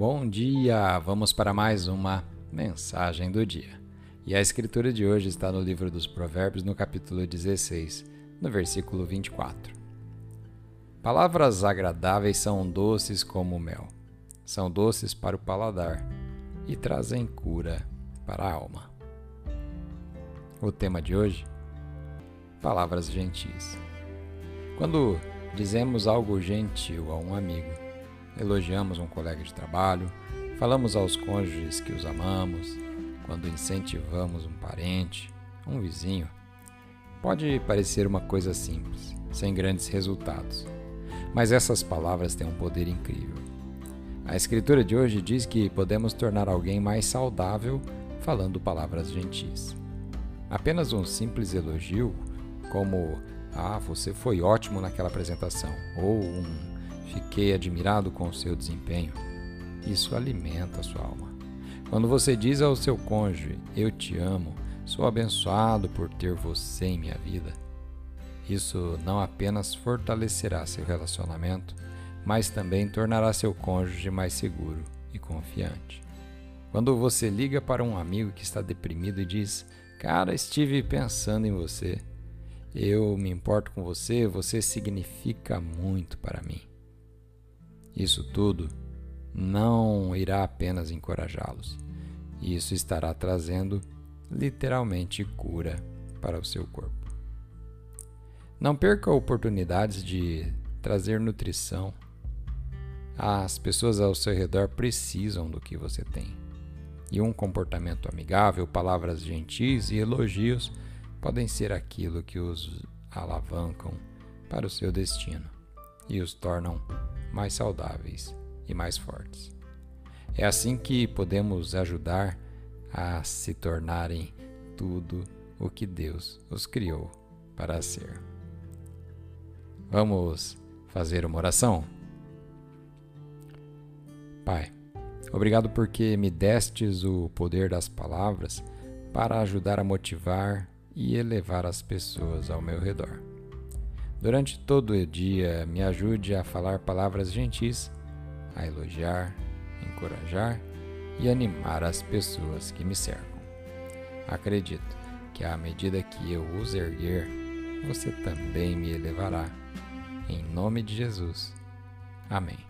Bom dia! Vamos para mais uma mensagem do dia. E a escritura de hoje está no livro dos Provérbios, no capítulo 16, no versículo 24. Palavras agradáveis são doces como mel, são doces para o paladar e trazem cura para a alma. O tema de hoje: Palavras gentis. Quando dizemos algo gentil a um amigo, elogiamos um colega de trabalho, falamos aos cônjuges que os amamos, quando incentivamos um parente, um vizinho. Pode parecer uma coisa simples, sem grandes resultados, mas essas palavras têm um poder incrível. A escritura de hoje diz que podemos tornar alguém mais saudável falando palavras gentis. Apenas um simples elogio, como ah, você foi ótimo naquela apresentação, ou um fiquei admirado com o seu desempenho. Isso alimenta a sua alma. Quando você diz ao seu cônjuge, eu te amo, sou abençoado por ter você em minha vida, isso não apenas fortalecerá seu relacionamento, mas também tornará seu cônjuge mais seguro e confiante. Quando você liga para um amigo que está deprimido e diz: Cara, estive pensando em você. Eu me importo com você, você significa muito para mim. Isso tudo não irá apenas encorajá-los, isso estará trazendo literalmente cura para o seu corpo. Não perca oportunidades de trazer nutrição. As pessoas ao seu redor precisam do que você tem. E um comportamento amigável, palavras gentis e elogios podem ser aquilo que os alavancam para o seu destino e os tornam mais saudáveis e mais fortes. É assim que podemos ajudar a se tornarem tudo o que Deus os criou para ser. Vamos fazer uma oração? Pai, obrigado porque me destes o poder das palavras para ajudar a motivar e elevar as pessoas ao meu redor. Durante todo o dia, me ajude a falar palavras gentis, a elogiar, encorajar e animar as pessoas que me cercam. Acredito que à medida que eu os erguer, você também me elevará. Em nome de Jesus. Amém.